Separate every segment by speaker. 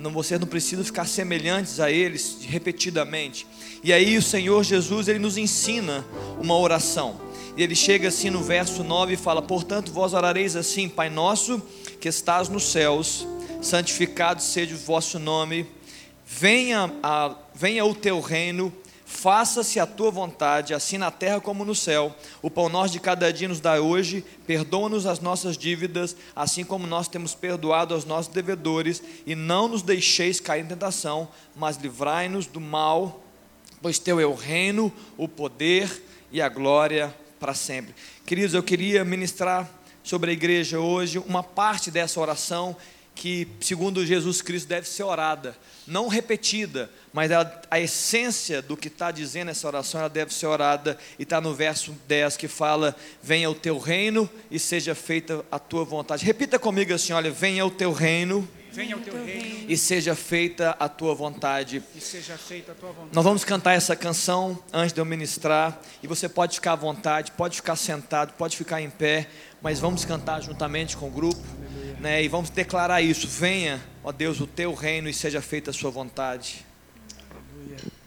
Speaker 1: Não, vocês não precisam ficar semelhantes a eles repetidamente. E aí o Senhor Jesus, ele nos ensina uma oração. E ele chega assim no verso 9 e fala: Portanto, vós orareis assim, Pai nosso que estás nos céus, santificado seja o vosso nome, venha, a, venha o teu reino, faça-se a tua vontade, assim na terra como no céu. O pão nosso de cada dia nos dá hoje, perdoa-nos as nossas dívidas, assim como nós temos perdoado aos nossos devedores, e não nos deixeis cair em tentação, mas livrai-nos do mal, pois teu é o reino, o poder e a glória para sempre. Queridos, eu queria ministrar sobre a igreja hoje uma parte dessa oração que, segundo Jesus Cristo, deve ser orada, não repetida, mas a, a essência do que está dizendo essa oração, ela deve ser orada, e está no verso 10 que fala: Venha o teu reino e seja feita a tua vontade. Repita comigo assim: olha, venha o teu reino
Speaker 2: Venha o teu reino
Speaker 1: e seja feita a tua vontade.
Speaker 2: e seja feita a tua vontade.
Speaker 1: Nós vamos cantar essa canção antes de eu ministrar. E você pode ficar à vontade, pode ficar sentado, pode ficar em pé. Mas vamos cantar juntamente com o grupo. Né, e vamos declarar isso: Venha, ó Deus, o teu reino e seja feita a sua vontade.
Speaker 3: Pai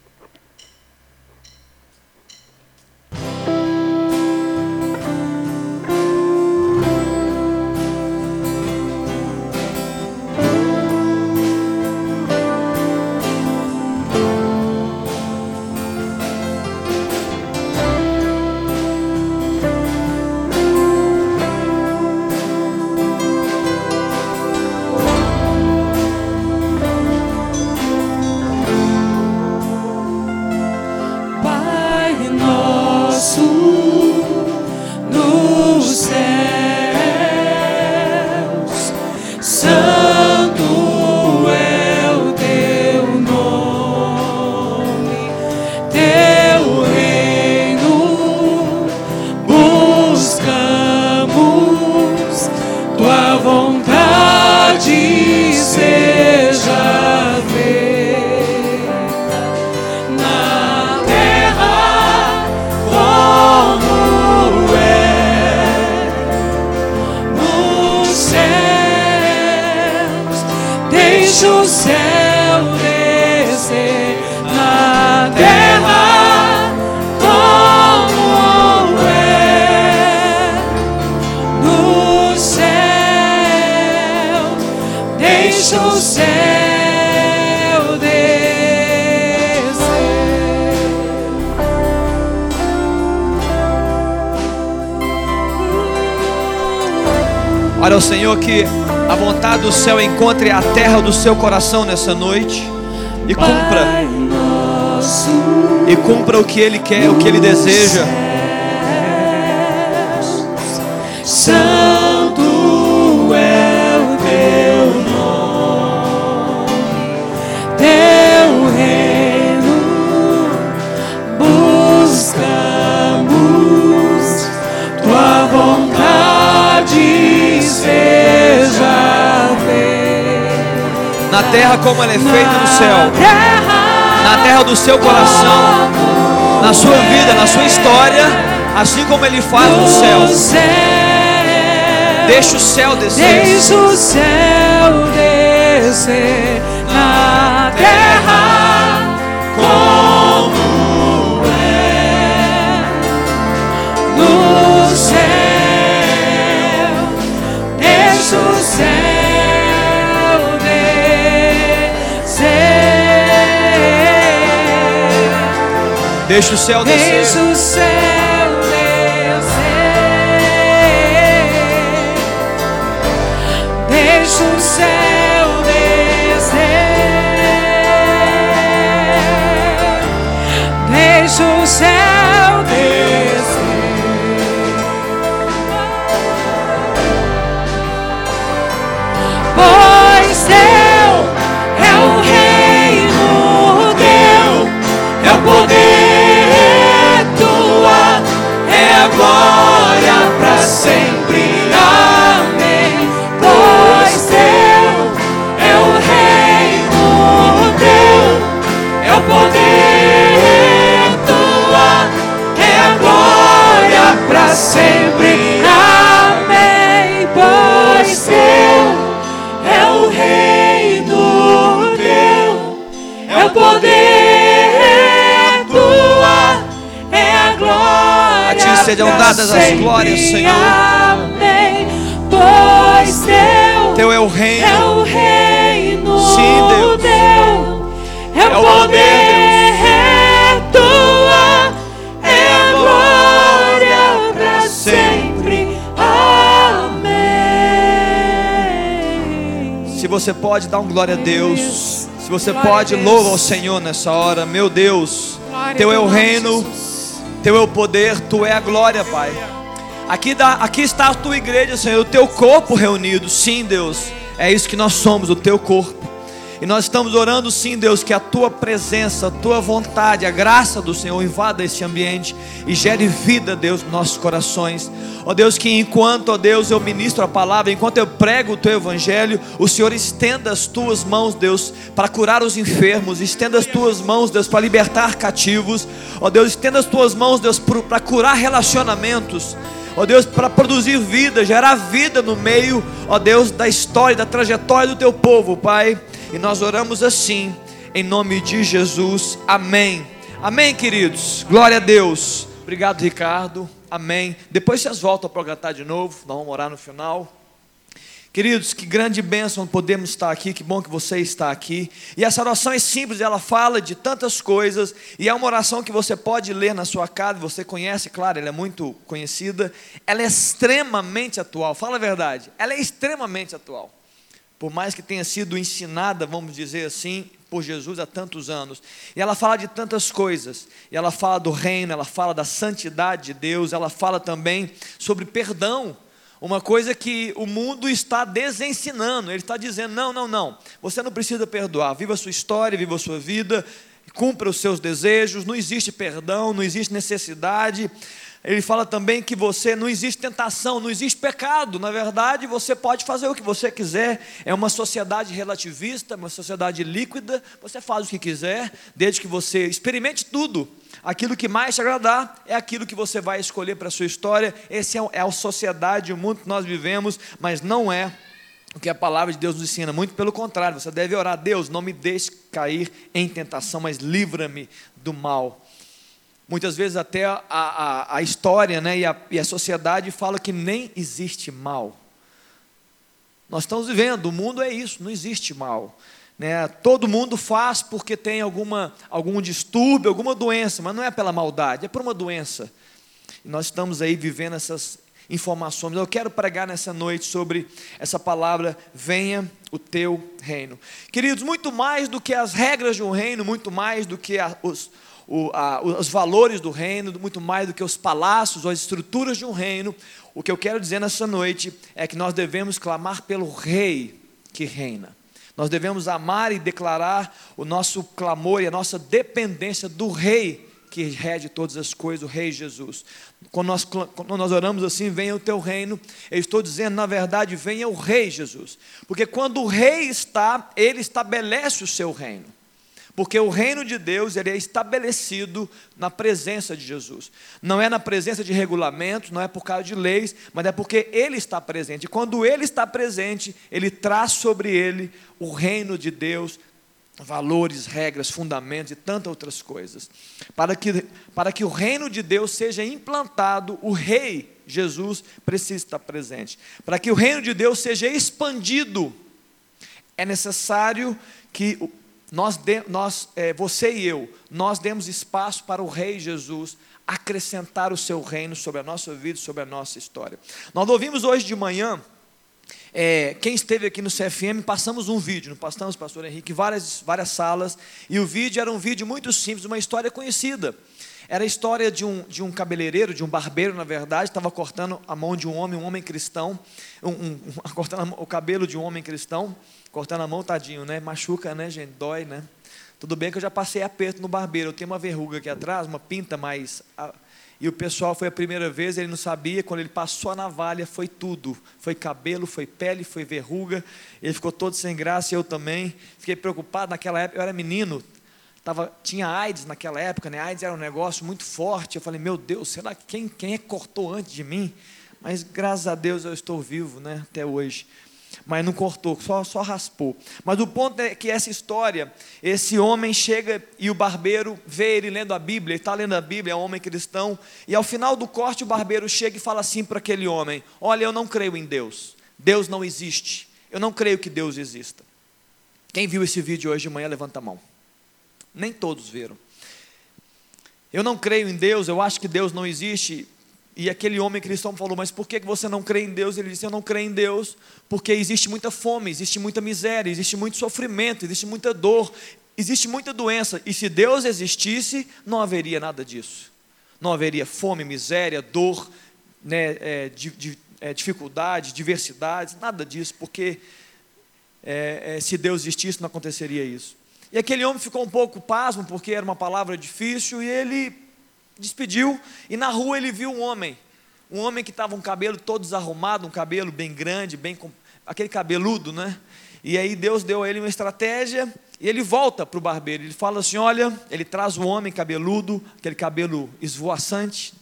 Speaker 3: céu
Speaker 1: encontre a terra do seu coração nessa noite e cumpra, e cumpra o que Ele quer, o que Ele deseja. Terra como ela é feita no céu, na terra do seu coração, na sua vida, na sua história, assim como Ele faz no céu. Deixa o céu descer.
Speaker 3: Deixa o céu descer Deixa o céu
Speaker 1: Deixa descer.
Speaker 3: o céu descer. Deixa o céu descer. Deixa o céu descer. Pois
Speaker 1: dadas as glórias, Senhor.
Speaker 3: Amém. Pois teu,
Speaker 1: Teu é o reino.
Speaker 3: é o reino.
Speaker 1: Sim, Deus.
Speaker 3: Teu é
Speaker 1: É
Speaker 3: o poder.
Speaker 1: poder,
Speaker 3: É tua. É a glória para sempre. Amém.
Speaker 1: Se você pode dar um glória a Deus. Se você
Speaker 3: Glória
Speaker 1: pode, louva ao Senhor nessa hora. Meu Deus. Teu é o reino. Teu é o poder, tu é a glória, Pai. Aqui, aqui está a tua igreja, Senhor, o teu corpo reunido. Sim, Deus, é isso que nós somos, o teu corpo. E nós estamos orando, sim, Deus, que a tua presença, a tua vontade, a graça do Senhor invada este ambiente e gere vida, Deus, nos nossos corações. Ó Deus, que enquanto, ó Deus, eu ministro a palavra, enquanto eu prego o teu evangelho, o Senhor estenda as tuas mãos, Deus, para curar os enfermos, estenda as tuas mãos, Deus, para libertar cativos. Ó Deus, estenda as tuas mãos, Deus, para curar relacionamentos. Ó Deus, para produzir vida, gerar vida no meio, ó Deus, da história, da trajetória do teu povo, Pai. E nós oramos assim, em nome de Jesus. Amém. Amém, queridos. Glória a Deus. Obrigado, Ricardo. Amém. Depois vocês voltam para cantar de novo. Nós vamos orar no final. Queridos, que grande bênção podemos estar aqui, que bom que você está aqui. E essa oração é simples, ela fala de tantas coisas, e é uma oração que você pode ler na sua casa, você conhece, claro, ela é muito conhecida. Ela é extremamente atual, fala a verdade, ela é extremamente atual. Por mais que tenha sido ensinada, vamos dizer assim, por Jesus há tantos anos. E ela fala de tantas coisas. E ela fala do reino, ela fala da santidade de Deus, ela fala também sobre perdão. Uma coisa que o mundo está desensinando. Ele está dizendo: não, não, não. Você não precisa perdoar. Viva a sua história, viva a sua vida, cumpra os seus desejos. Não existe perdão, não existe necessidade. Ele fala também que você não existe tentação, não existe pecado. Na verdade, você pode fazer o que você quiser. É uma sociedade relativista, uma sociedade líquida. Você faz o que quiser, desde que você experimente tudo. Aquilo que mais te agradar é aquilo que você vai escolher para a sua história. Essa é a sociedade, o mundo que nós vivemos, mas não é o que a palavra de Deus nos ensina. Muito pelo contrário, você deve orar: Deus, não me deixe cair em tentação, mas livra-me do mal. Muitas vezes até a, a, a história né, e, a, e a sociedade fala que nem existe mal. Nós estamos vivendo, o mundo é isso, não existe mal. Né? Todo mundo faz porque tem alguma, algum distúrbio, alguma doença, mas não é pela maldade, é por uma doença. E nós estamos aí vivendo essas informações. Eu quero pregar nessa noite sobre essa palavra, venha o teu reino. Queridos, muito mais do que as regras de um reino, muito mais do que a, os, o, a, os valores do reino, muito mais do que os palácios ou as estruturas de um reino, o que eu quero dizer nessa noite é que nós devemos clamar pelo rei que reina. Nós devemos amar e declarar o nosso clamor e a nossa dependência do Rei que rege todas as coisas, o Rei Jesus. Quando nós, quando nós oramos assim, venha o teu reino, eu estou dizendo, na verdade, venha o Rei Jesus. Porque quando o Rei está, ele estabelece o seu reino. Porque o reino de Deus ele é estabelecido na presença de Jesus. Não é na presença de regulamentos, não é por causa de leis, mas é porque Ele está presente. E quando Ele está presente, Ele traz sobre Ele o reino de Deus, valores, regras, fundamentos e tantas outras coisas. Para que, para que o reino de Deus seja implantado, o Rei Jesus precisa estar presente. Para que o reino de Deus seja expandido, é necessário que nós, de, nós é, você e eu, nós demos espaço para o Rei Jesus acrescentar o seu reino sobre a nossa vida, sobre a nossa história. Nós ouvimos hoje de manhã, é, quem esteve aqui no CFM, passamos um vídeo, não passamos, pastor Henrique, várias, várias salas, e o vídeo era um vídeo muito simples, uma história conhecida. Era a história de um, de um cabeleireiro, de um barbeiro, na verdade, estava cortando a mão de um homem, um homem cristão, um, um, cortando o cabelo de um homem cristão, cortando a mão, tadinho, né? Machuca, né, gente? Dói, né? Tudo bem que eu já passei aperto no barbeiro, eu tenho uma verruga aqui atrás, uma pinta mais. E o pessoal foi a primeira vez, ele não sabia, quando ele passou a navalha, foi tudo. Foi cabelo, foi pele, foi verruga. Ele ficou todo sem graça, eu também. Fiquei preocupado naquela época, eu era menino, tava, tinha AIDS naquela época, né? AIDS era um negócio muito forte. Eu falei, meu Deus, será que quem, quem é que cortou antes de mim? Mas graças a Deus eu estou vivo, né? Até hoje. Mas não cortou, só, só raspou. Mas o ponto é que essa história, esse homem chega e o barbeiro vê ele lendo a Bíblia, ele está lendo a Bíblia, é um homem cristão, e ao final do corte o barbeiro chega e fala assim para aquele homem: Olha, eu não creio em Deus, Deus não existe, eu não creio que Deus exista. Quem viu esse vídeo hoje de manhã, levanta a mão. Nem todos viram. Eu não creio em Deus, eu acho que Deus não existe. E aquele homem cristão falou: Mas por que você não crê em Deus? Ele disse: Eu não creio em Deus porque existe muita fome, existe muita miséria, existe muito sofrimento, existe muita dor, existe muita doença. E se Deus existisse, não haveria nada disso. Não haveria fome, miséria, dor, né, é, é, dificuldade, diversidade, nada disso, porque é, é, se Deus existisse, não aconteceria isso. E aquele homem ficou um pouco pasmo, porque era uma palavra difícil, e ele despediu, e na rua ele viu um homem, um homem que estava um cabelo todo desarrumado, um cabelo bem grande, bem aquele cabeludo, né? E aí Deus deu a ele uma estratégia, e ele volta para o barbeiro, ele fala assim: olha, ele traz o homem cabeludo, aquele cabelo esvoaçante,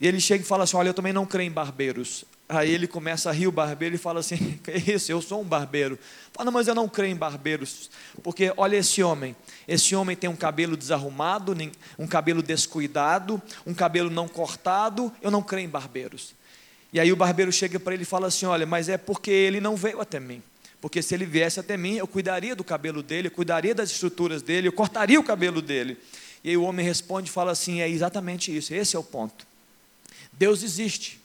Speaker 1: e ele chega e fala assim: olha, eu também não creio em barbeiros. Aí ele começa a rir o barbeiro e fala assim: Que isso? Eu sou um barbeiro. Fala, mas eu não creio em barbeiros, porque olha esse homem. Esse homem tem um cabelo desarrumado, um cabelo descuidado, um cabelo não cortado. Eu não creio em barbeiros. E aí o barbeiro chega para ele e fala assim: Olha, mas é porque ele não veio até mim. Porque se ele viesse até mim, eu cuidaria do cabelo dele, eu cuidaria das estruturas dele, eu cortaria o cabelo dele. E aí o homem responde e fala assim: É exatamente isso, esse é o ponto. Deus existe.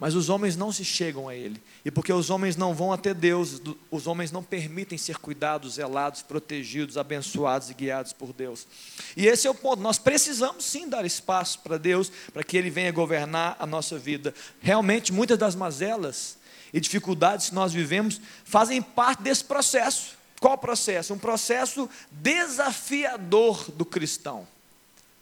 Speaker 1: Mas os homens não se chegam a Ele. E porque os homens não vão até Deus, os homens não permitem ser cuidados, zelados, protegidos, abençoados e guiados por Deus. E esse é o ponto. Nós precisamos sim dar espaço para Deus, para que Ele venha governar a nossa vida. Realmente, muitas das mazelas e dificuldades que nós vivemos fazem parte desse processo. Qual processo? Um processo desafiador do cristão.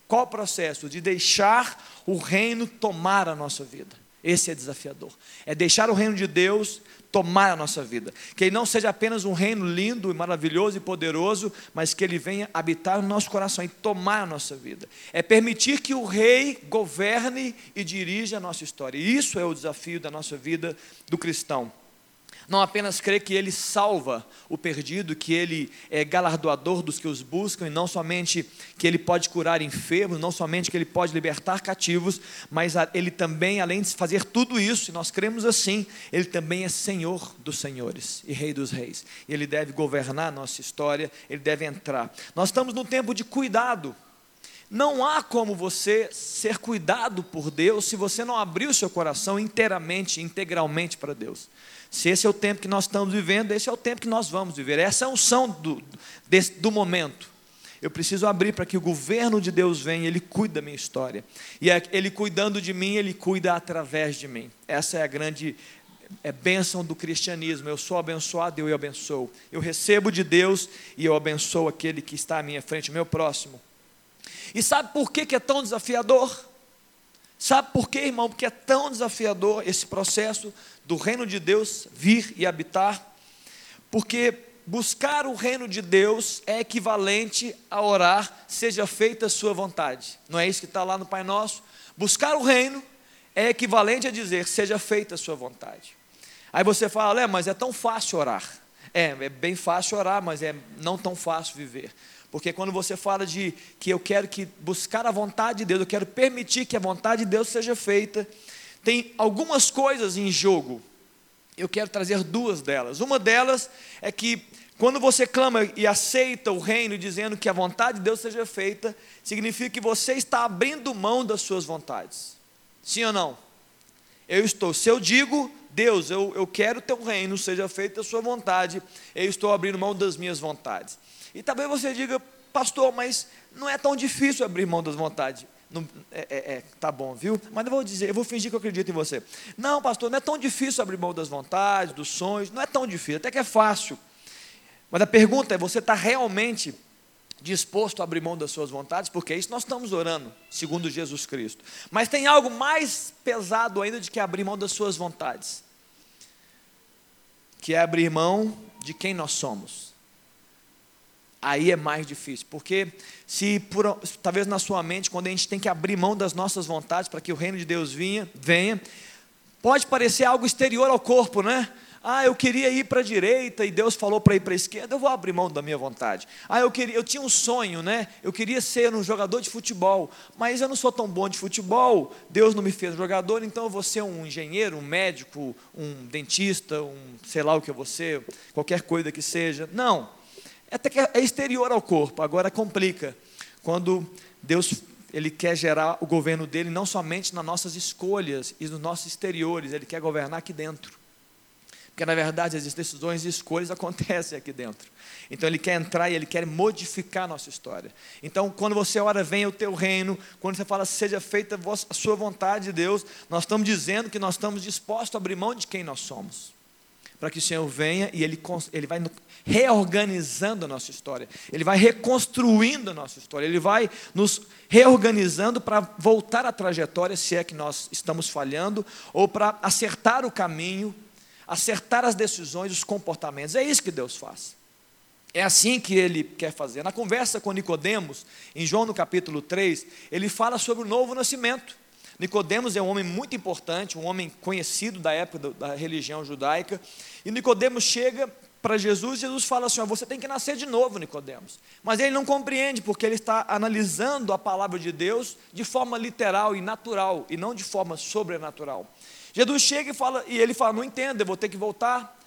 Speaker 1: Qual processo? De deixar o reino tomar a nossa vida. Esse é desafiador. É deixar o reino de Deus tomar a nossa vida. Que ele não seja apenas um reino lindo e maravilhoso e poderoso, mas que ele venha habitar no nosso coração e tomar a nossa vida. É permitir que o rei governe e dirija a nossa história. E isso é o desafio da nossa vida do cristão não apenas crê que Ele salva o perdido, que Ele é galardoador dos que os buscam, e não somente que Ele pode curar enfermos, não somente que Ele pode libertar cativos, mas Ele também, além de fazer tudo isso, e nós cremos assim, Ele também é Senhor dos senhores e Rei dos reis. Ele deve governar a nossa história, Ele deve entrar. Nós estamos num tempo de cuidado. Não há como você ser cuidado por Deus se você não abrir o seu coração inteiramente, integralmente para Deus. Se esse é o tempo que nós estamos vivendo, esse é o tempo que nós vamos viver. Essa é a unção do, desse, do momento. Eu preciso abrir para que o governo de Deus venha, Ele cuida da minha história. E é, Ele cuidando de mim, Ele cuida através de mim. Essa é a grande é, bênção do cristianismo. Eu sou abençoado eu abençoo. Eu recebo de Deus e eu abençoo aquele que está à minha frente, meu próximo. E sabe por que, que é tão desafiador? Sabe por quê, irmão? Porque é tão desafiador esse processo do reino de Deus vir e habitar? Porque buscar o reino de Deus é equivalente a orar, seja feita a sua vontade. Não é isso que está lá no Pai Nosso? Buscar o reino é equivalente a dizer, seja feita a sua vontade. Aí você fala, é, mas é tão fácil orar. É, é bem fácil orar, mas é não tão fácil viver. Porque quando você fala de que eu quero que buscar a vontade de Deus, eu quero permitir que a vontade de Deus seja feita, tem algumas coisas em jogo. Eu quero trazer duas delas. Uma delas é que quando você clama e aceita o reino dizendo que a vontade de Deus seja feita, significa que você está abrindo mão das suas vontades. Sim ou não? Eu estou, se eu digo, Deus, eu, eu quero teu reino, seja feita a sua vontade, eu estou abrindo mão das minhas vontades. E talvez você diga, pastor, mas não é tão difícil abrir mão das vontades. Não, é, é, é, tá bom, viu? Mas eu vou dizer, eu vou fingir que eu acredito em você. Não, pastor, não é tão difícil abrir mão das vontades, dos sonhos, não é tão difícil, até que é fácil. Mas a pergunta é: você está realmente disposto a abrir mão das suas vontades? Porque é isso nós estamos orando, segundo Jesus Cristo. Mas tem algo mais pesado ainda de que abrir mão das suas vontades, que é abrir mão de quem nós somos aí é mais difícil, porque se por, talvez na sua mente, quando a gente tem que abrir mão das nossas vontades para que o reino de Deus vinha, venha, pode parecer algo exterior ao corpo, né? Ah, eu queria ir para a direita e Deus falou para ir para a esquerda, eu vou abrir mão da minha vontade. Ah, eu queria, eu tinha um sonho, né? Eu queria ser um jogador de futebol, mas eu não sou tão bom de futebol. Deus não me fez jogador, então eu vou ser um engenheiro, um médico, um dentista, um sei lá o que eu vou ser, qualquer coisa que seja. Não. É até que é exterior ao corpo, agora complica. Quando Deus ele quer gerar o governo dele não somente nas nossas escolhas e nos nossos exteriores, ele quer governar aqui dentro. Porque na verdade as decisões e escolhas acontecem aqui dentro. Então ele quer entrar e ele quer modificar a nossa história. Então quando você ora, venha o teu reino, quando você fala, seja feita a sua vontade, Deus, nós estamos dizendo que nós estamos dispostos a abrir mão de quem nós somos para que o Senhor venha e Ele, ele vai reorganizando a nossa história, Ele vai reconstruindo a nossa história, Ele vai nos reorganizando para voltar à trajetória, se é que nós estamos falhando, ou para acertar o caminho, acertar as decisões, os comportamentos. É isso que Deus faz. É assim que ele quer fazer. Na conversa com Nicodemos, em João no capítulo 3, ele fala sobre o novo nascimento. Nicodemos é um homem muito importante, um homem conhecido da época da religião judaica. E Nicodemos chega para Jesus, Jesus fala assim: você tem que nascer de novo, Nicodemos. Mas ele não compreende, porque ele está analisando a palavra de Deus de forma literal e natural, e não de forma sobrenatural. Jesus chega e fala, e ele fala: não entendo, eu vou ter que voltar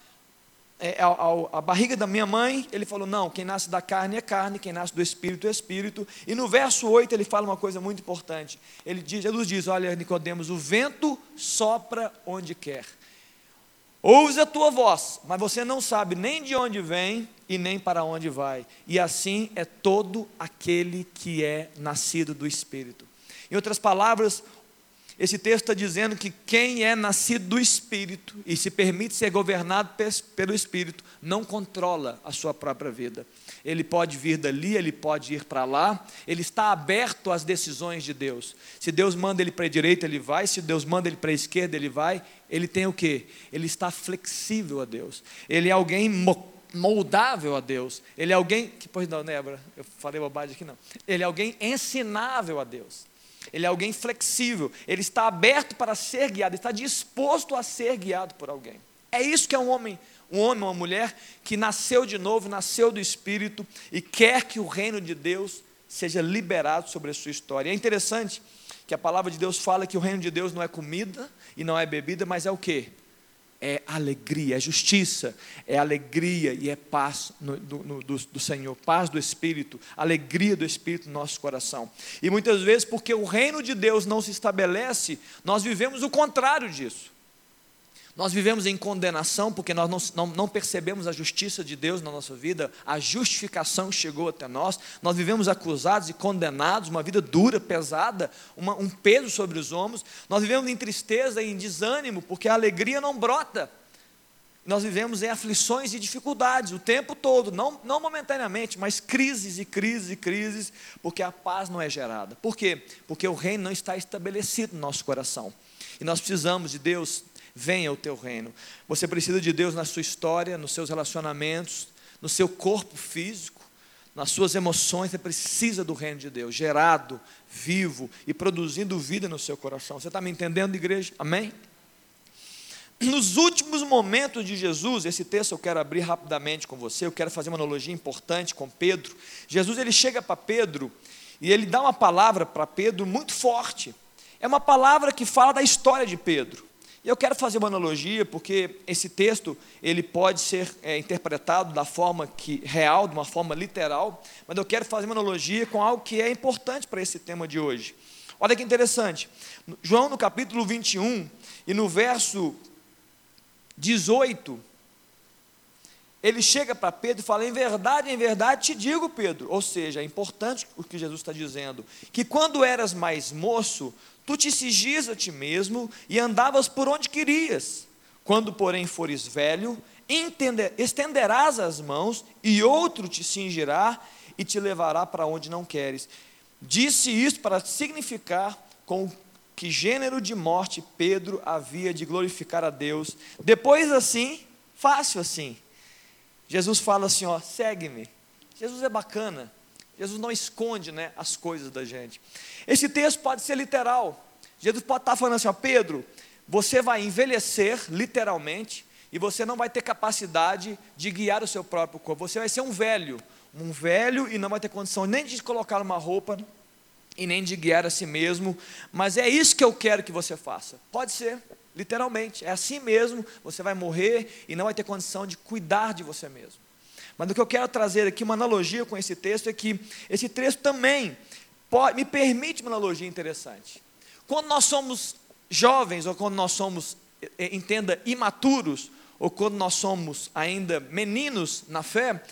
Speaker 1: é, a, a, barriga da minha mãe, ele falou: não, quem nasce da carne é carne, quem nasce do espírito é espírito. E no verso 8 ele fala uma coisa muito importante. Ele diz, Jesus diz: Olha, Nicodemos, o vento sopra onde quer. Ouve a tua voz, mas você não sabe nem de onde vem e nem para onde vai. E assim é todo aquele que é nascido do Espírito. Em outras palavras, esse texto está dizendo que quem é nascido do Espírito e se permite ser governado pelo Espírito, não controla a sua própria vida. Ele pode vir dali, ele pode ir para lá, ele está aberto às decisões de Deus. Se Deus manda ele para a direita, ele vai, se Deus manda ele para a esquerda, ele vai. Ele tem o que? Ele está flexível a Deus. Ele é alguém moldável a Deus. Ele é alguém. Que, pois não, Nebra, eu falei bobagem aqui não. Ele é alguém ensinável a Deus. Ele é alguém flexível, ele está aberto para ser guiado, está disposto a ser guiado por alguém. É isso que é um homem, um homem, uma mulher que nasceu de novo, nasceu do Espírito e quer que o reino de Deus seja liberado sobre a sua história. é interessante que a palavra de Deus fala que o reino de Deus não é comida e não é bebida, mas é o que? É alegria, é justiça, é alegria e é paz no, no, do, do, Senhor, paz do Espírito, alegria do Espírito no nosso coração. E muitas vezes, porque o reino de Deus não se estabelece, nós vivemos o contrário disso. Nós vivemos em condenação porque nós não, não, não, percebemos a justiça de Deus na nossa vida, a justificação chegou até nós, nós vivemos acusados e condenados, uma vida dura, pesada, uma, um peso sobre os ombros, nós vivemos em tristeza e em desânimo porque a alegria não brota. Nós vivemos em aflições e dificuldades o tempo todo, não, não momentaneamente, mas crises e crises e crises, porque a paz não é gerada. Por quê? Porque o reino não está estabelecido no nosso coração. E nós precisamos de Deus venha o teu reino. Você precisa de Deus na sua história, nos seus relacionamentos, no seu corpo físico, nas suas emoções. Você precisa do reino de Deus, gerado, vivo e produzindo vida no seu coração. Você está me entendendo, igreja? Amém? Nos últimos momentos de Jesus, esse texto eu quero abrir rapidamente com você, eu quero fazer uma analogia importante com Pedro. Jesus ele chega para Pedro e ele dá uma palavra para Pedro muito forte. É uma palavra que fala da história de Pedro. E eu quero fazer uma analogia, porque esse texto ele pode ser é, interpretado da forma que real, de uma forma literal, mas eu quero fazer uma analogia com algo que é importante para esse tema de hoje. Olha que interessante. João no capítulo 21 e no verso 18, ele chega para Pedro e fala: Em verdade, em verdade te digo, Pedro. Ou seja, é importante o que Jesus está dizendo: que quando eras mais moço, Tu te cigias a ti mesmo e andavas por onde querias. Quando, porém, fores velho, entender, estenderás as mãos e outro te cingirá e te levará para onde não queres. Disse isto para significar com que gênero de morte Pedro havia de glorificar a Deus. Depois assim, fácil assim. Jesus fala assim, ó, segue-me. Jesus é bacana. Jesus não esconde né, as coisas da gente. Esse texto pode ser literal. Jesus pode estar falando assim: ó, Pedro, você vai envelhecer, literalmente, e você não vai ter capacidade de guiar o seu próprio corpo. Você vai ser um velho, um velho e não vai ter condição nem de colocar uma roupa e nem de guiar a si mesmo, mas é isso que eu quero que você faça. Pode ser, literalmente, é assim mesmo, você vai morrer e não vai ter condição de cuidar de você mesmo. Mas o que eu quero trazer aqui, uma analogia com esse texto, é que esse texto também pode, me permite uma analogia interessante. Quando nós somos jovens, ou quando nós somos, entenda, imaturos, ou quando nós somos ainda meninos na fé,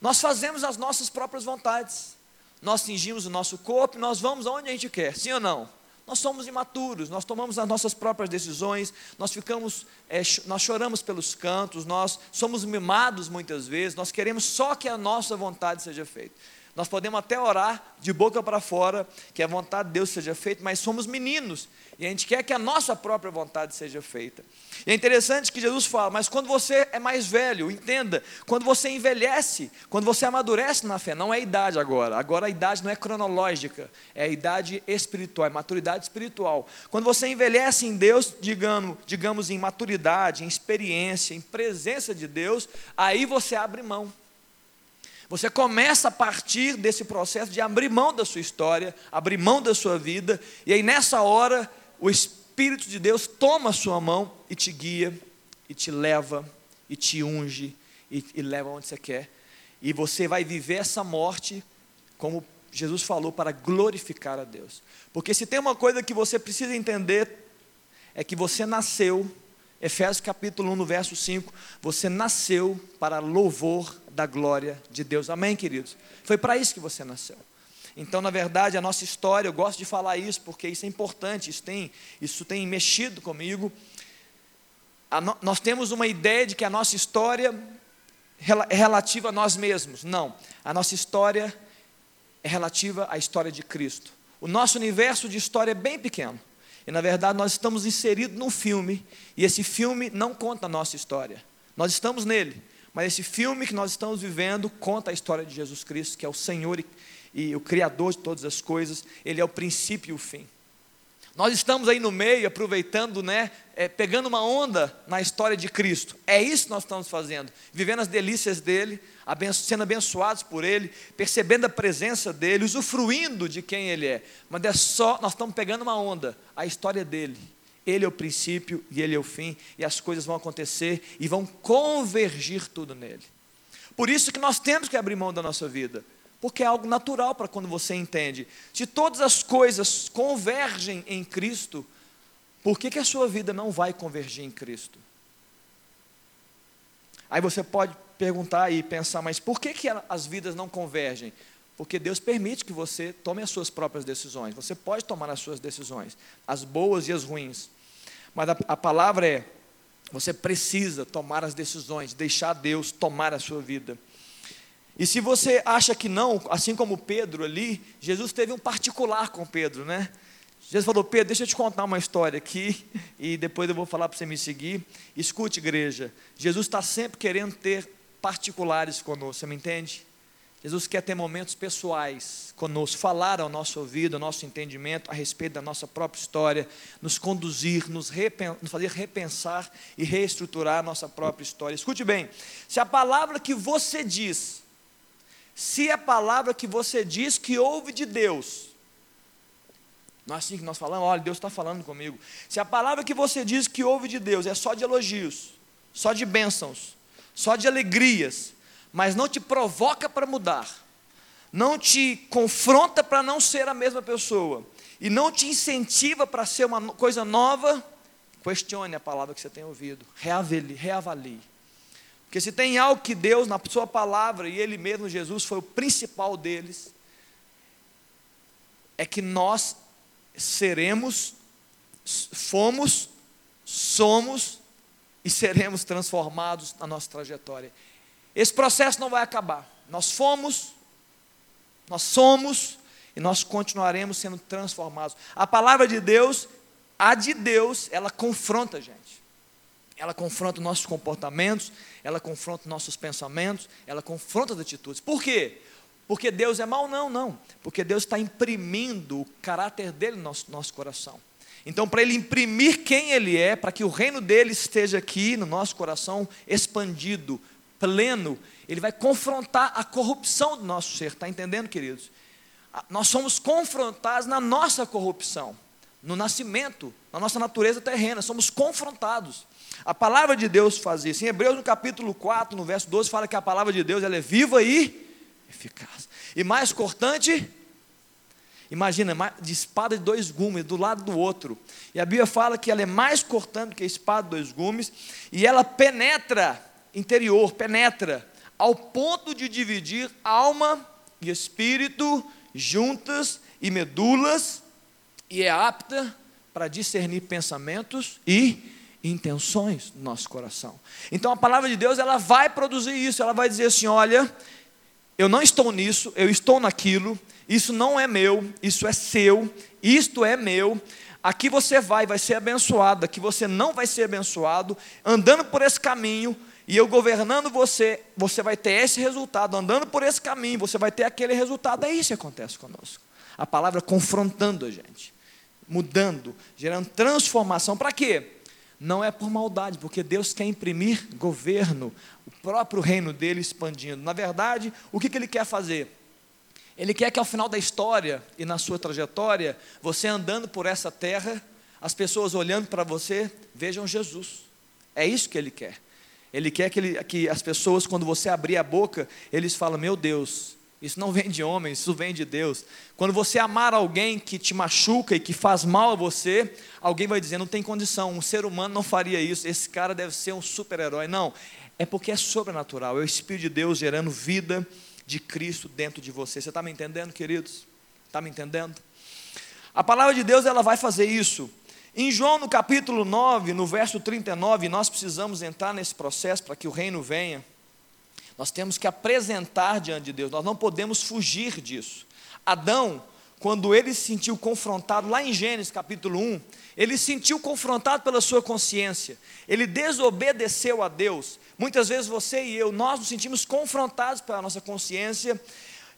Speaker 1: nós fazemos as nossas próprias vontades. Nós tingimos o nosso corpo, nós vamos aonde a gente quer, sim ou não? Nós somos imaturos, nós tomamos as nossas próprias decisões, nós ficamos, é, nós choramos pelos cantos, nós somos mimados muitas vezes, nós queremos só que a nossa vontade seja feita. Nós podemos até orar de boca para fora, que a vontade de Deus seja feita, mas somos meninos e a gente quer que a nossa própria vontade seja feita. E é interessante que Jesus fala, mas quando você é mais velho, entenda, quando você envelhece, quando você amadurece na fé, não é idade agora, agora a idade não é cronológica, é a idade espiritual, é maturidade espiritual. Quando você envelhece em Deus, digamos, digamos em maturidade, em experiência, em presença de Deus, aí você abre mão. Você começa a partir desse processo de abrir mão da sua história, abrir mão da sua vida, e aí nessa hora o Espírito de Deus toma a sua mão e te guia, e te leva, e te unge, e, e leva onde você quer. E você vai viver essa morte, como Jesus falou, para glorificar a Deus. Porque se tem uma coisa que você precisa entender, é que você nasceu, Efésios capítulo 1, no verso 5, você nasceu para louvor da glória de Deus. Amém, queridos? Foi para isso que você nasceu. Então, na verdade, a nossa história, eu gosto de falar isso porque isso é importante, isso tem, isso tem mexido comigo. No, nós temos uma ideia de que a nossa história é relativa a nós mesmos. Não, a nossa história é relativa à história de Cristo. O nosso universo de história é bem pequeno. E na verdade nós estamos inseridos num filme, e esse filme não conta a nossa história. Nós estamos nele, mas esse filme que nós estamos vivendo conta a história de Jesus Cristo, que é o Senhor e, e o Criador de todas as coisas, Ele é o princípio e o fim. Nós estamos aí no meio, aproveitando, né, é, pegando uma onda na história de Cristo. É isso que nós estamos fazendo, vivendo as delícias dele, abenço, sendo abençoados por ele, percebendo a presença dele, usufruindo de quem ele é. Mas é só, nós estamos pegando uma onda, a história dele. Ele é o princípio e Ele é o fim, e as coisas vão acontecer e vão convergir tudo nele. Por isso que nós temos que abrir mão da nossa vida, porque é algo natural para quando você entende. Se todas as coisas convergem em Cristo, por que, que a sua vida não vai convergir em Cristo? Aí você pode perguntar e pensar, mas por que, que as vidas não convergem? Porque Deus permite que você tome as suas próprias decisões. Você pode tomar as suas decisões, as boas e as ruins. Mas a, a palavra é: você precisa tomar as decisões, deixar Deus tomar a sua vida. E se você acha que não, assim como Pedro ali, Jesus teve um particular com Pedro, né? Jesus falou: Pedro, deixa eu te contar uma história aqui, e depois eu vou falar para você me seguir. Escute, igreja, Jesus está sempre querendo ter particulares conosco, você me entende? Jesus quer ter momentos pessoais conosco, falar ao nosso ouvido, ao nosso entendimento a respeito da nossa própria história, nos conduzir, nos, nos, fazer repensar e reestruturar a nossa própria história. Escute bem: se a palavra que você diz, se a palavra que você diz que ouve de Deus, não é assim que nós falamos, olha, Deus está falando comigo. Se a palavra que você diz que ouve de Deus é só de elogios, só de bênçãos, só de alegrias, mas não te provoca para mudar, não te confronta para não ser a mesma pessoa, e não te incentiva para ser uma coisa nova, questione a palavra que você tem ouvido, reavalie, reavalie. Porque se tem algo que Deus, na sua palavra, e Ele mesmo, Jesus, foi o principal deles, é que nós seremos, fomos, somos e seremos transformados na nossa trajetória. Esse processo não vai acabar. Nós fomos, nós somos e nós continuaremos sendo transformados. A palavra de Deus, a de Deus, ela confronta a gente. Ela confronta nossos comportamentos, ela confronta nossos pensamentos, ela confronta as atitudes. Por quê? Porque Deus é mau? Não, não. Porque Deus está imprimindo o caráter dele no nosso, nosso coração. Então, para ele imprimir quem ele é, para que o reino dele esteja aqui no nosso coração, expandido, pleno, ele vai confrontar a corrupção do nosso ser, está entendendo, queridos? Nós somos confrontados na nossa corrupção, no nascimento, na nossa natureza terrena, somos confrontados. A palavra de Deus faz isso. Em Hebreus, no capítulo 4, no verso 12, fala que a palavra de Deus ela é viva e eficaz. E mais cortante Imagina, de espada de dois gumes, do lado do outro. E a Bíblia fala que ela é mais cortante que a espada de dois gumes, e ela penetra interior, penetra, ao ponto de dividir alma e espírito, juntas e medulas, e é apta para discernir pensamentos e intenções do nosso coração. Então a palavra de Deus, ela vai produzir isso, ela vai dizer assim: olha, eu não estou nisso, eu estou naquilo, isso não é meu, isso é seu, isto é meu. Aqui você vai, vai ser abençoado, aqui você não vai ser abençoado. Andando por esse caminho e eu governando você, você vai ter esse resultado. Andando por esse caminho, você vai ter aquele resultado. É isso que acontece conosco. A palavra confrontando a gente, mudando, gerando transformação. Para quê? Não é por maldade, porque Deus quer imprimir governo, o próprio reino dele expandindo. Na verdade, o que, que ele quer fazer? Ele quer que ao final da história e na sua trajetória, você andando por essa terra, as pessoas olhando para você vejam Jesus. É isso que ele quer. Ele quer que, ele, que as pessoas, quando você abrir a boca, eles falam: Meu Deus, isso não vem de homem, isso vem de Deus. Quando você amar alguém que te machuca e que faz mal a você, alguém vai dizer: Não tem condição, um ser humano não faria isso, esse cara deve ser um super-herói. Não, é porque é sobrenatural, é o Espírito de Deus gerando vida de Cristo dentro de você. Você está me entendendo, queridos? Está me entendendo? A palavra de Deus ela vai fazer isso. Em João, no capítulo 9, no verso 39, nós precisamos entrar nesse processo para que o reino venha. Nós temos que apresentar diante de Deus, nós não podemos fugir disso. Adão, quando ele se sentiu confrontado, lá em Gênesis capítulo 1, ele se sentiu confrontado pela sua consciência, ele desobedeceu a Deus. Muitas vezes você e eu, nós nos sentimos confrontados pela nossa consciência,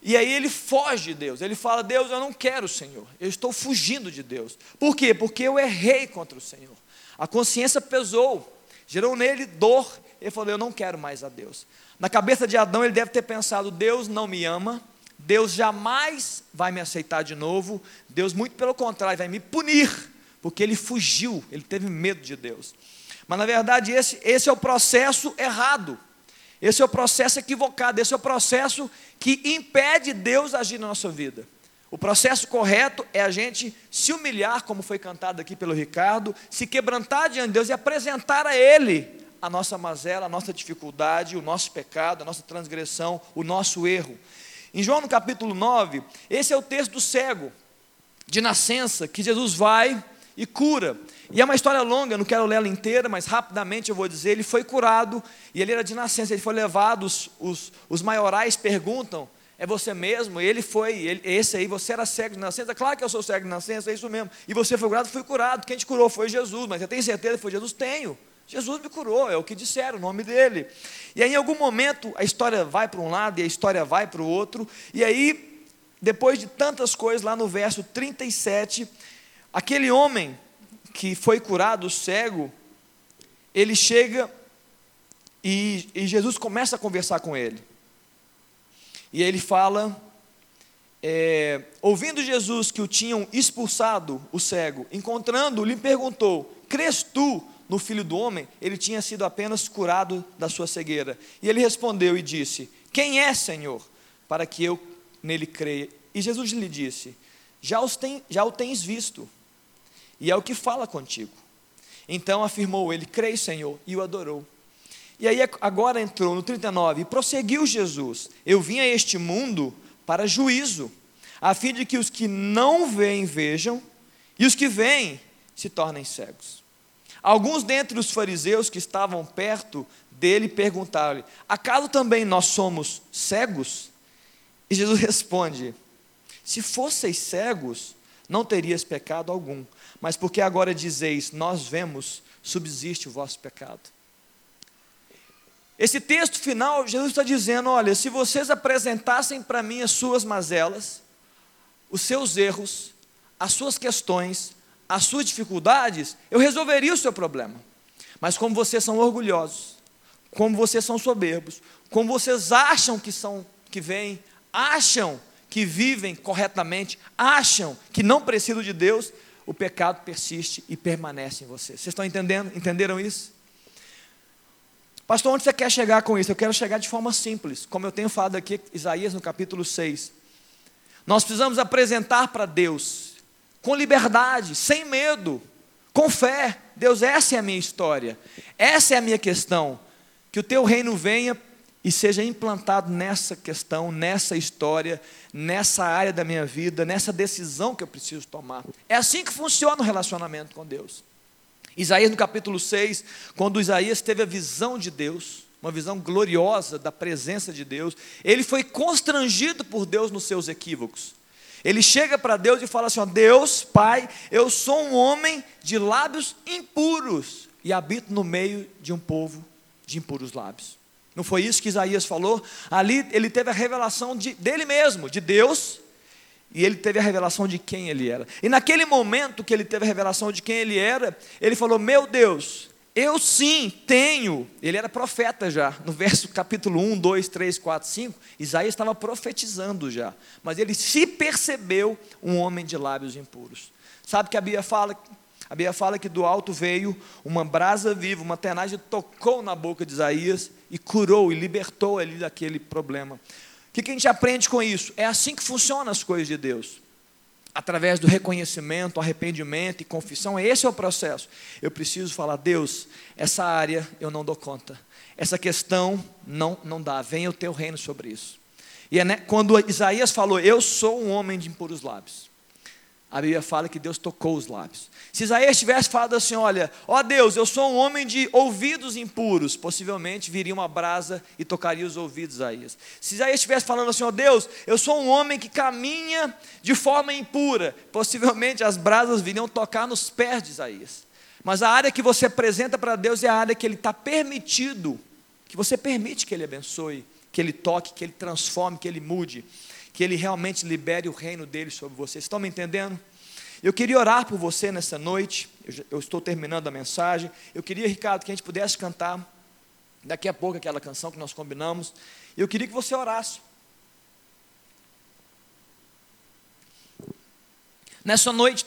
Speaker 1: e aí ele foge de Deus, ele fala: Deus, eu não quero o Senhor, eu estou fugindo de Deus. Por quê? Porque eu errei contra o Senhor. A consciência pesou, gerou nele dor, ele falou: Eu não quero mais a Deus. Na cabeça de Adão, ele deve ter pensado: Deus não me ama, Deus jamais vai me aceitar de novo, Deus, muito pelo contrário, vai me punir, porque ele fugiu, ele teve medo de Deus. Mas na verdade, esse, esse é o processo errado, esse é o processo equivocado, esse é o processo que impede Deus agir na nossa vida. O processo correto é a gente se humilhar, como foi cantado aqui pelo Ricardo, se quebrantar diante de Deus e apresentar a Ele a nossa mazela, a nossa dificuldade, o nosso pecado, a nossa transgressão, o nosso erro. Em João no capítulo 9, esse é o texto do cego, de nascença, que Jesus vai e cura. E é uma história longa, eu não quero lê-la inteira, mas rapidamente eu vou dizer: ele foi curado, e ele era de nascença, ele foi levado, os, os, os maiorais perguntam: é você mesmo? Ele foi, ele, esse aí, você era cego de nascença? Claro que eu sou cego de nascença, é isso mesmo. E você foi curado? Fui curado. Quem te curou foi Jesus, mas você tem certeza que foi Jesus? Tenho. Jesus me curou, é o que disseram, o nome dele. E aí, em algum momento, a história vai para um lado e a história vai para o outro. E aí, depois de tantas coisas, lá no verso 37, aquele homem que foi curado, cego, ele chega e, e Jesus começa a conversar com ele. E ele fala, é, ouvindo Jesus que o tinham expulsado, o cego, encontrando, lhe perguntou: Crês tu no filho do homem, ele tinha sido apenas curado da sua cegueira. E ele respondeu e disse: Quem é, Senhor, para que eu nele creia? E Jesus lhe disse: Já, já o tens visto, e é o que fala contigo. Então afirmou ele: Creio, Senhor, e o adorou. E aí agora entrou no 39, e prosseguiu Jesus: Eu vim a este mundo para juízo, a fim de que os que não veem vejam, e os que veem se tornem cegos. Alguns dentre os fariseus que estavam perto dele perguntaram-lhe: Acaso também nós somos cegos? E Jesus responde: Se fosseis cegos, não terias pecado algum, mas porque agora dizeis, nós vemos, subsiste o vosso pecado. Esse texto final, Jesus está dizendo: olha, se vocês apresentassem para mim as suas mazelas, os seus erros, as suas questões, as suas dificuldades, eu resolveria o seu problema. Mas como vocês são orgulhosos, como vocês são soberbos, como vocês acham que são que vêm, acham que vivem corretamente, acham que não precisam de Deus, o pecado persiste e permanece em vocês. Vocês estão entendendo? Entenderam isso? Pastor, onde você quer chegar com isso? Eu quero chegar de forma simples, como eu tenho falado aqui, Isaías no capítulo 6. Nós precisamos apresentar para Deus, com liberdade, sem medo, com fé. Deus, essa é a minha história, essa é a minha questão. Que o teu reino venha e seja implantado nessa questão, nessa história, nessa área da minha vida, nessa decisão que eu preciso tomar. É assim que funciona o relacionamento com Deus. Isaías no capítulo 6, quando Isaías teve a visão de Deus, uma visão gloriosa da presença de Deus, ele foi constrangido por Deus nos seus equívocos. Ele chega para Deus e fala assim: ó, Deus, Pai, eu sou um homem de lábios impuros e habito no meio de um povo de impuros lábios. Não foi isso que Isaías falou? Ali ele teve a revelação de, dele mesmo, de Deus, e ele teve a revelação de quem ele era. E naquele momento que ele teve a revelação de quem ele era, ele falou: Meu Deus, eu sim tenho. Ele era profeta já. No verso capítulo 1, 2, 3, 4, 5, Isaías estava profetizando já. Mas ele se percebeu um homem de lábios impuros. Sabe que a Bíblia fala? A Bíblia fala que do alto veio uma brasa viva, uma tenagem tocou na boca de Isaías e curou e libertou ele daquele problema que, que a gente aprende com isso? É assim que funcionam as coisas de Deus. Através do reconhecimento, arrependimento e confissão, esse é o processo. Eu preciso falar, Deus, essa área eu não dou conta. Essa questão não, não dá. Venha o teu reino sobre isso. E é né, quando Isaías falou, eu sou um homem de impuros lábios. A Bíblia fala que Deus tocou os lábios. Se Isaías tivesse falado assim: Olha, ó Deus, eu sou um homem de ouvidos impuros, possivelmente viria uma brasa e tocaria os ouvidos de Isaías. Se Isaías estivesse falando assim: Ó Deus, eu sou um homem que caminha de forma impura, possivelmente as brasas viriam tocar nos pés de Isaías. Mas a área que você apresenta para Deus é a área que Ele está permitido, que você permite que Ele abençoe, que Ele toque, que Ele transforme, que Ele mude que Ele realmente libere o reino dele sobre você. Estão me entendendo? Eu queria orar por você nessa noite. Eu, eu, estou terminando a mensagem. Eu queria, Ricardo, que a gente pudesse cantar daqui a pouco aquela canção que nós combinamos. Eu queria que você orasse. Nessa noite,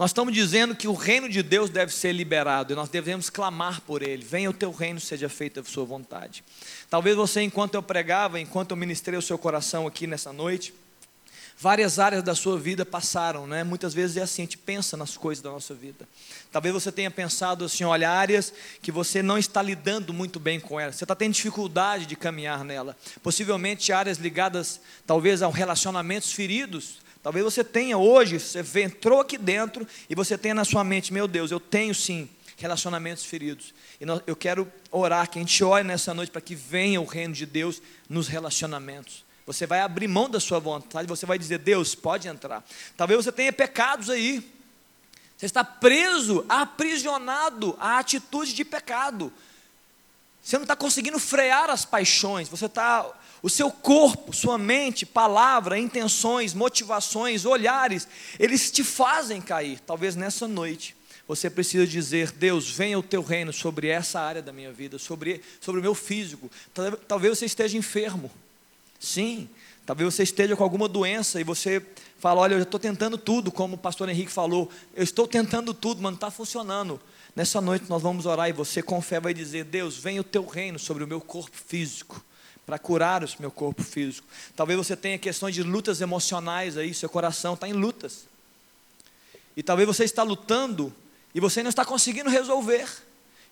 Speaker 1: nós estamos dizendo que o reino de Deus deve ser liberado e nós devemos clamar por ele. Venha o teu reino, seja feita a sua vontade. Talvez você, enquanto eu pregava, enquanto eu ministrei o seu coração aqui nessa noite, várias áreas da sua vida passaram, né? Muitas vezes é assim, a gente pensa nas coisas da nossa vida. Talvez você tenha pensado assim, olha, áreas que você não está lidando muito bem com elas, você está tendo dificuldade de caminhar nela. Possivelmente áreas ligadas, talvez, a relacionamentos feridos, Talvez você tenha hoje, você entrou aqui dentro e você tenha na sua mente, meu Deus, eu tenho sim relacionamentos feridos. E eu quero orar, que a gente ore nessa noite para que venha o reino de Deus nos relacionamentos. Você vai abrir mão da sua vontade, você vai dizer, Deus, pode entrar. Talvez você tenha pecados aí. Você está preso, aprisionado à atitude de pecado. Você não está conseguindo frear as paixões, você está o seu corpo, sua mente, palavra, intenções, motivações, olhares, eles te fazem cair. Talvez nessa noite você precisa dizer: Deus, venha o teu reino sobre essa área da minha vida, sobre, sobre o meu físico. Talvez você esteja enfermo. Sim, talvez você esteja com alguma doença e você fala: Olha, eu estou tentando tudo, como o pastor Henrique falou, eu estou tentando tudo, mas não está funcionando. Nessa noite nós vamos orar e você com fé vai dizer: Deus, venha o teu reino sobre o meu corpo físico para curar o meu corpo físico. Talvez você tenha questões de lutas emocionais aí, seu coração está em lutas. E talvez você está lutando e você não está conseguindo resolver.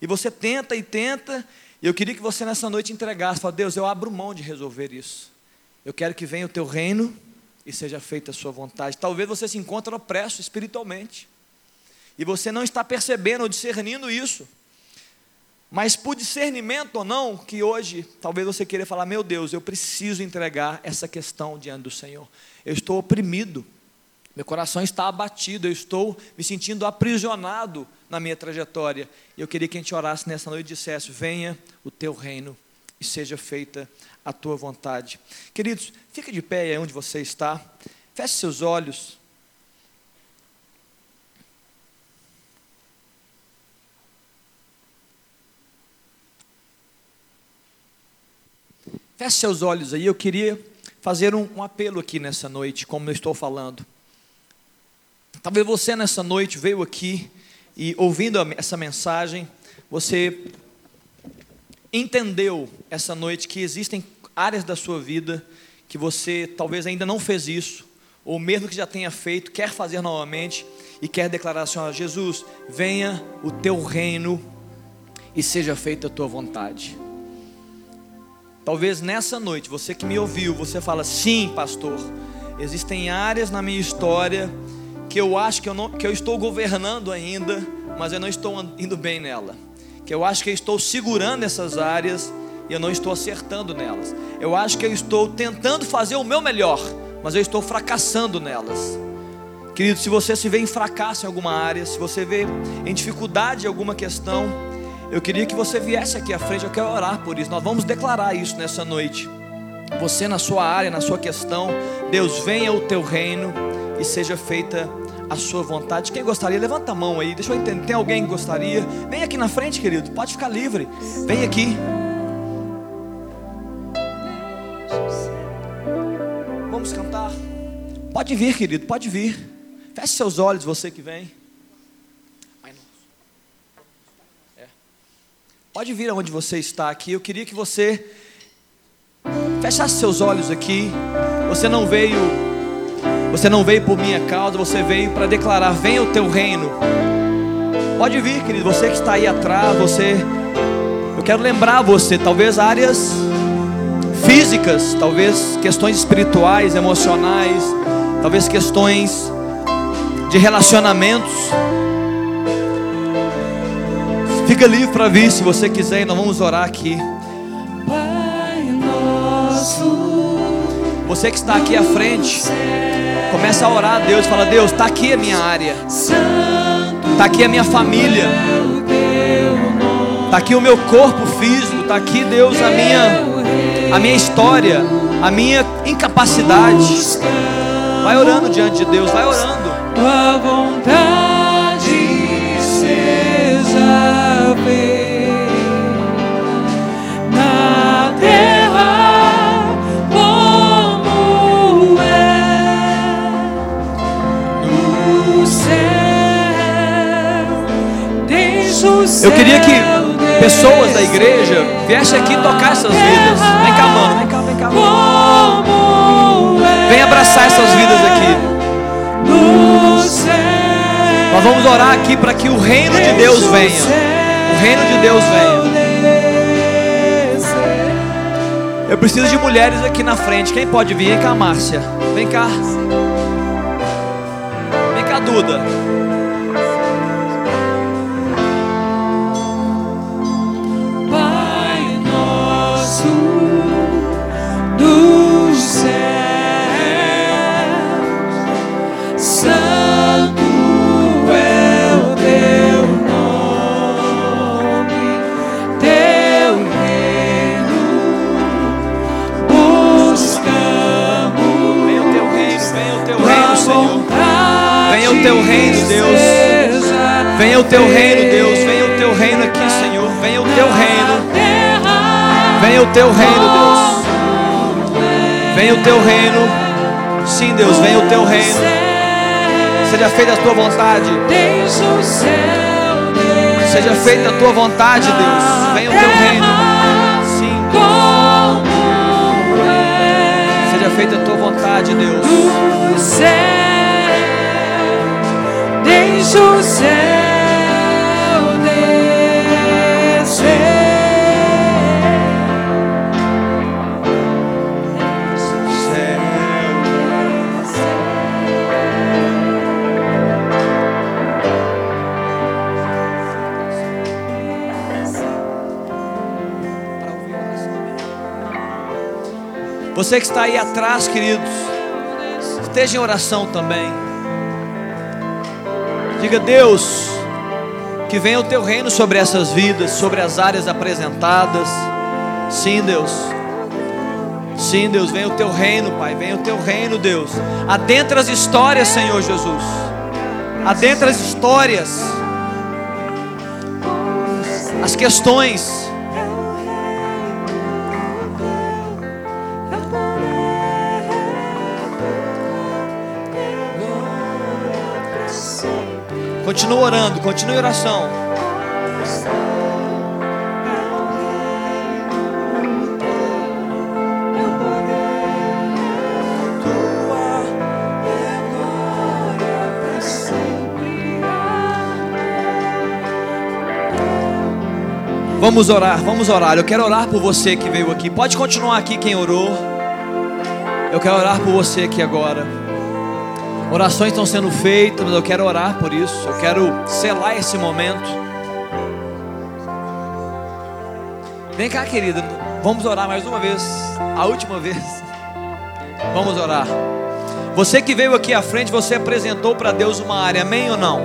Speaker 1: E você tenta e tenta. E eu queria que você nessa noite entregasse, fala, Deus, eu abro mão de resolver isso. Eu quero que venha o teu reino e seja feita a sua vontade. Talvez você se encontre opresso espiritualmente. E você não está percebendo ou discernindo isso. Mas por discernimento ou não, que hoje talvez você queira falar: meu Deus, eu preciso entregar essa questão diante do Senhor. Eu estou oprimido, meu coração está abatido, eu estou me sentindo aprisionado na minha trajetória. E eu queria que a gente orasse nessa noite e dissesse: venha o teu reino e seja feita a tua vontade. Queridos, fica de pé aí onde você está, feche seus olhos. Feche seus olhos aí, eu queria fazer um, um apelo aqui nessa noite, como eu estou falando. Talvez você nessa noite veio aqui e ouvindo essa mensagem, você entendeu essa noite que existem áreas da sua vida que você talvez ainda não fez isso, ou mesmo que já tenha feito, quer fazer novamente e quer declarar assim: ó, Jesus, venha o teu reino e seja feita a tua vontade. Talvez nessa noite, você que me ouviu, você fala: sim, pastor, existem áreas na minha história que eu acho que eu, não, que eu estou governando ainda, mas eu não estou indo bem nela. Que eu acho que eu estou segurando essas áreas e eu não estou acertando nelas. Eu acho que eu estou tentando fazer o meu melhor, mas eu estou fracassando nelas. Querido, se você se vê em fracasso em alguma área, se você vê em dificuldade em alguma questão, eu queria que você viesse aqui à frente, eu quero orar por isso. Nós vamos declarar isso nessa noite. Você na sua área, na sua questão, Deus venha o teu reino e seja feita a sua vontade. Quem gostaria, levanta a mão aí. Deixa eu entender. Tem alguém que gostaria? Vem aqui na frente, querido. Pode ficar livre. Vem aqui. Vamos cantar. Pode vir, querido. Pode vir. Feche seus olhos, você que vem. Ai, não. É. Pode vir aonde você está aqui. Eu queria que você fechasse seus olhos aqui. Você não veio, você não veio por minha causa, você veio para declarar: venha o teu reino. Pode vir, querido. Você que está aí atrás, você. Eu quero lembrar você, talvez áreas físicas, talvez questões espirituais, emocionais, talvez questões de relacionamentos. Fica livre para vir se você quiser, e nós vamos orar aqui.
Speaker 3: Pai nosso,
Speaker 1: Você que está aqui à frente, começa a orar a Deus, fala: Deus, está aqui a minha área, está aqui a minha família,
Speaker 3: é
Speaker 1: está aqui o meu corpo físico, está aqui, Deus, a minha, a minha história, a minha incapacidade. Vai orando diante de Deus, vai orando.
Speaker 3: tua vontade
Speaker 1: Eu queria que pessoas da igreja viessem aqui tocar essas vidas. Vem cá, mano, vem cá, vem cá. Vem abraçar essas vidas aqui. Nós vamos orar aqui para que o reino de Deus venha. O reino de Deus venha. Eu preciso de mulheres aqui na frente. Quem pode vir? Vem cá, Márcia. Vem cá. Vem cá, Duda. Deus. Venha o teu reino, Deus. Venha o teu reino aqui, Senhor. Venha o teu reino. Venha o teu reino, Deus. Venha o teu reino. Sim, Deus, venha o teu reino. Seja feita a tua vontade. Seja feita a tua vontade, Deus. Venha o teu reino. Sim, Deus. Seja feita a tua vontade, Deus.
Speaker 3: No céu. O céu descer.
Speaker 1: Você que está aí atrás, queridos, esteja em oração também. Diga, Deus, que venha o teu reino sobre essas vidas, sobre as áreas apresentadas. Sim, Deus. Sim, Deus, venha o teu reino, Pai, venha o teu reino, Deus. Adentra as histórias, Senhor Jesus. Adentra as histórias. As questões. Continua orando, continue em oração. Vamos orar, vamos orar. Eu quero orar por você que veio aqui. Pode continuar aqui quem orou. Eu quero orar por você aqui agora. Orações estão sendo feitas, mas eu quero orar por isso. Eu quero selar esse momento. Vem cá, querida. Vamos orar mais uma vez. A última vez. Vamos orar. Você que veio aqui à frente, você apresentou para Deus uma área, amém ou não?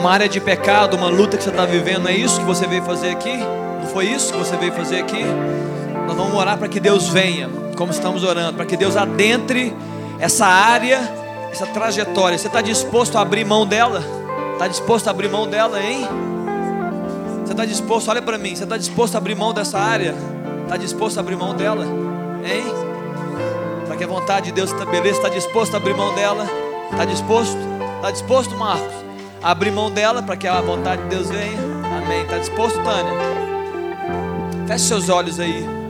Speaker 1: Uma área de pecado, uma luta que você está vivendo, é isso que você veio fazer aqui? Não foi isso que você veio fazer aqui? Nós vamos orar para que Deus venha, como estamos orando, para que Deus adentre essa área, essa trajetória. Você está disposto a abrir mão dela? Está disposto a abrir mão dela, hein? Você está disposto, olha para mim, você está disposto a abrir mão dessa área? Está disposto a abrir mão dela? Hein? Para que a vontade de Deus estabeleça, está disposto a abrir mão dela? Está disposto? Está disposto, Marcos? A abrir mão dela para que a vontade de Deus venha? Amém. Está disposto, Tânia? Feche seus olhos aí.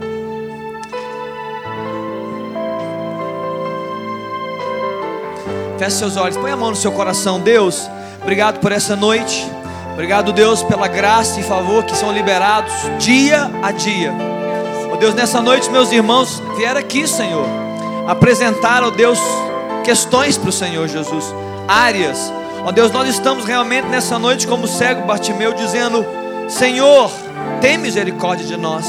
Speaker 1: Feche seus olhos, põe a mão no seu coração, Deus. Obrigado por essa noite. Obrigado, Deus, pela graça e favor que são liberados dia a dia. Oh Deus, nessa noite, meus irmãos vieram aqui, Senhor, apresentar, oh Deus, questões para o Senhor Jesus, áreas. Ó oh Deus, nós estamos realmente nessa noite como cego Bartimeu, dizendo: Senhor, tem misericórdia de nós.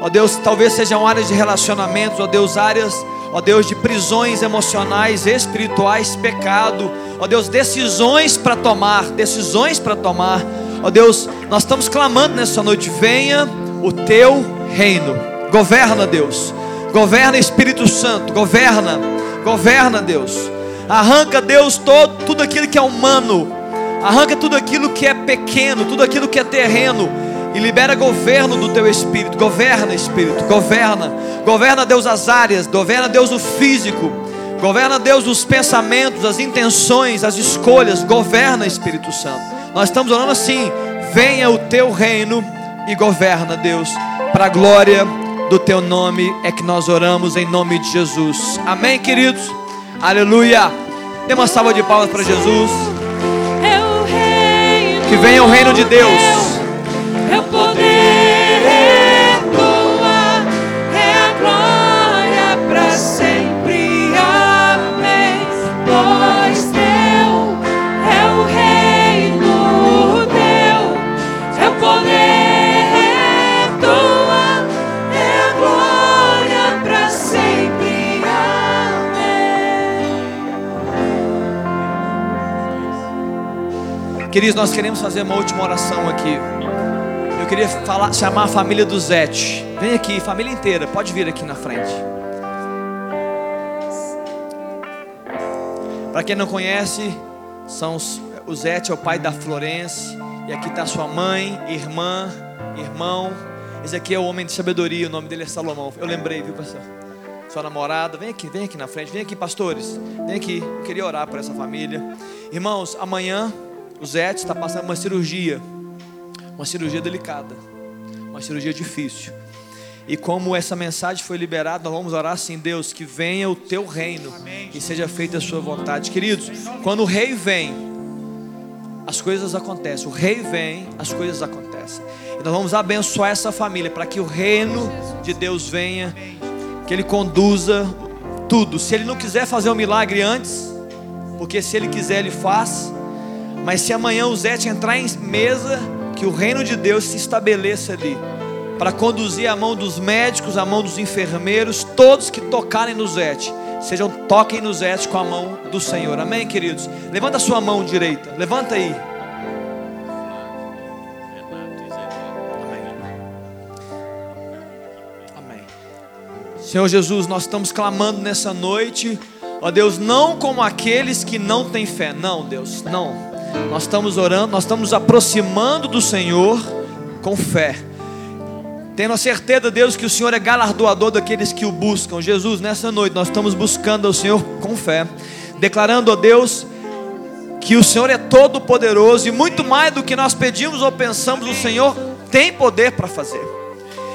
Speaker 1: Ó Deus, talvez sejam áreas de relacionamentos, ó Deus, áreas, ó Deus, de prisões emocionais, espirituais, pecado, ó Deus, decisões para tomar, decisões para tomar. Ó Deus, nós estamos clamando nessa noite: venha o teu reino, governa, Deus, governa Espírito Santo, governa, governa, Deus, arranca, Deus, todo, tudo aquilo que é humano, arranca tudo aquilo que é pequeno, tudo aquilo que é terreno e libera governo do teu espírito. Governa, espírito, governa. Governa, Deus, as áreas, governa, Deus, o físico. Governa, Deus, os pensamentos, as intenções, as escolhas. Governa, Espírito Santo. Nós estamos orando assim: venha o teu reino e governa, Deus, para a glória do teu nome é que nós oramos em nome de Jesus. Amém, queridos? Aleluia. Dê uma salva de palmas para Jesus. Que venha o reino de Deus. Queridos, nós queremos fazer uma última oração aqui. Eu queria falar, chamar a família do Zete. Vem aqui, família inteira, pode vir aqui na frente. Para quem não conhece, são os, o Zete é o pai da Florence. E aqui está sua mãe, irmã, irmão. Esse aqui é o homem de sabedoria, o nome dele é Salomão. Eu lembrei, viu, pastor? Sua namorada, vem aqui, vem aqui na frente, vem aqui, pastores. Vem aqui, eu queria orar por essa família. Irmãos, amanhã o Zete está passando uma cirurgia uma cirurgia delicada, uma cirurgia difícil. E como essa mensagem foi liberada, nós vamos orar assim, Deus, que venha o teu reino e seja feita a sua vontade. Queridos, quando o rei vem, as coisas acontecem. O rei vem, as coisas acontecem. E nós vamos abençoar essa família para que o reino de Deus venha, que ele conduza tudo. Se ele não quiser fazer um milagre antes, porque se ele quiser, ele faz. Mas se amanhã o Zé entrar em mesa, que o reino de Deus se estabeleça ali, para conduzir a mão dos médicos, a mão dos enfermeiros, todos que tocarem no Zete, sejam toquem no Zete com a mão do Senhor. Amém, queridos. Levanta a sua mão direita. Levanta aí. Senhor Jesus, nós estamos clamando nessa noite, ó Deus, não como aqueles que não têm fé. Não, Deus, não. Nós estamos orando, nós estamos aproximando do Senhor com fé. Tendo a certeza, Deus, que o Senhor é galardoador daqueles que o buscam. Jesus, nessa noite nós estamos buscando ao Senhor com fé, declarando a Deus que o Senhor é todo poderoso e muito mais do que nós pedimos ou pensamos, o Senhor tem poder para fazer.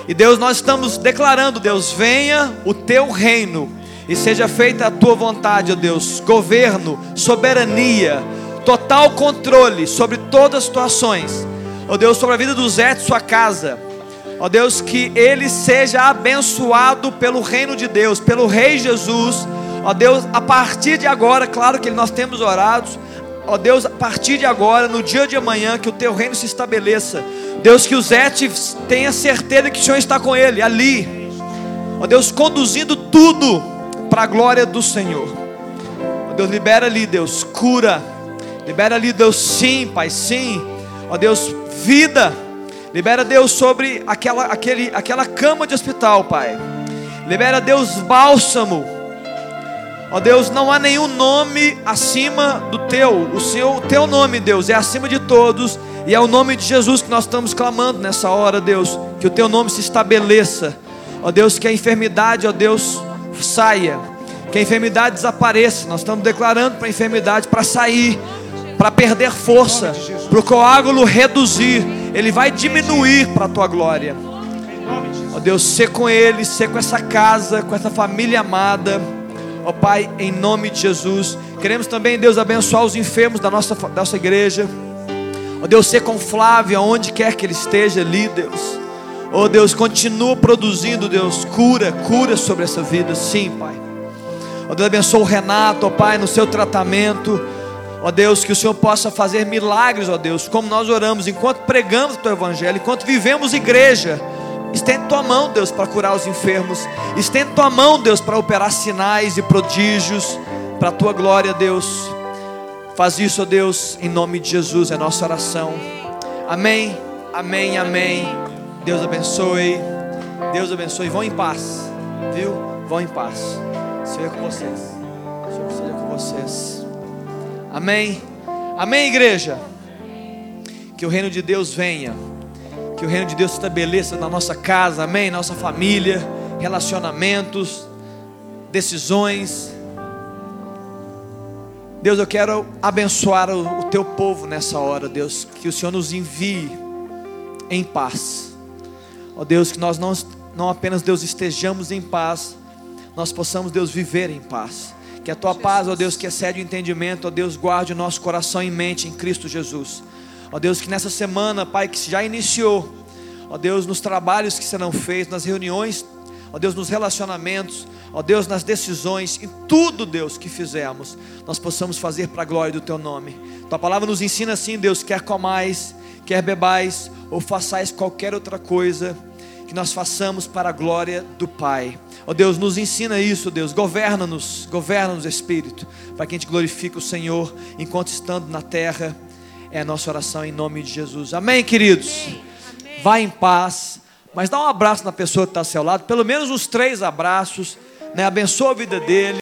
Speaker 1: E Deus, nós estamos declarando, Deus, venha o teu reino e seja feita a tua vontade, ó Deus, governo, soberania, total controle sobre todas as situações. Ó Deus, sobre a vida do Zé de sua casa. Ó Deus, que ele seja abençoado pelo reino de Deus, pelo Rei Jesus. Ó Deus, a partir de agora, claro que nós temos orado. Ó Deus, a partir de agora, no dia de amanhã, que o teu reino se estabeleça. Deus, que o Zé tenha certeza que o Senhor está com ele ali. Ó Deus, conduzindo tudo para a glória do Senhor. Ó Deus, libera ali, Deus, cura. Libera ali, Deus, sim, Pai, sim. Ó Deus, vida. Libera Deus sobre aquela, aquele, aquela cama de hospital, Pai. Libera Deus bálsamo. Ó Deus, não há nenhum nome acima do teu. O seu, o teu nome, Deus, é acima de todos. E é o nome de Jesus que nós estamos clamando nessa hora, Deus. Que o teu nome se estabeleça. Ó Deus, que a enfermidade, ó Deus, saia, que a enfermidade desapareça. Nós estamos declarando para a enfermidade para sair, para perder força, para o coágulo reduzir, ele vai diminuir para a tua glória. Ó Deus, ser com ele, ser com essa casa, com essa família amada. Ó Pai, em nome de Jesus. Queremos também, Deus, abençoar os enfermos da nossa, da nossa igreja. Ó Deus, ser com Flávio, aonde quer que ele esteja ali, Deus. Oh Deus, continua produzindo, Deus, cura, cura sobre essa vida, sim, Pai. Oh Deus, abençoa o Renato, oh Pai, no seu tratamento. Ó Deus, que o Senhor possa fazer milagres, ó Deus, como nós oramos, enquanto pregamos o Teu Evangelho, enquanto vivemos igreja. Estende Tua mão, Deus, para curar os enfermos. Estende Tua mão, Deus, para operar sinais e prodígios, para a Tua glória, Deus. Faz isso, ó Deus, em nome de Jesus, é nossa oração. Amém, amém, amém. Deus abençoe. Deus abençoe. Vão em paz. Viu? Vão em paz. Seja com vocês. Seja com vocês. Amém. Amém, igreja. Que o reino de Deus venha. Que o reino de Deus se estabeleça na nossa casa. Amém. Nossa família. Relacionamentos. Decisões. Deus, eu quero abençoar o, o teu povo nessa hora, Deus. Que o Senhor nos envie em paz Ó Deus, que nós não, não apenas, Deus, estejamos em paz, nós possamos, Deus, viver em paz. Que a tua paz, ó Deus, que excede o entendimento, ó Deus, guarde o nosso coração e mente em Cristo Jesus. Ó Deus, que nessa semana, Pai, que já iniciou, ó Deus, nos trabalhos que serão feitos, nas reuniões, ó Deus, nos relacionamentos, ó Deus, nas decisões, em tudo, Deus, que fizermos, nós possamos fazer para a glória do Teu nome. Tua palavra nos ensina assim, Deus, quer comais, quer bebais, ou façais qualquer outra coisa, que nós façamos para a glória do Pai. Ó oh Deus, nos ensina isso, Deus. Governa-nos, governa-nos, Espírito, para que a gente glorifique o Senhor enquanto estando na terra. É a nossa oração em nome de Jesus. Amém, queridos? Amém. Vá em paz, mas dá um abraço na pessoa que está ao seu lado, pelo menos uns três abraços, né? Abençoa a vida dele.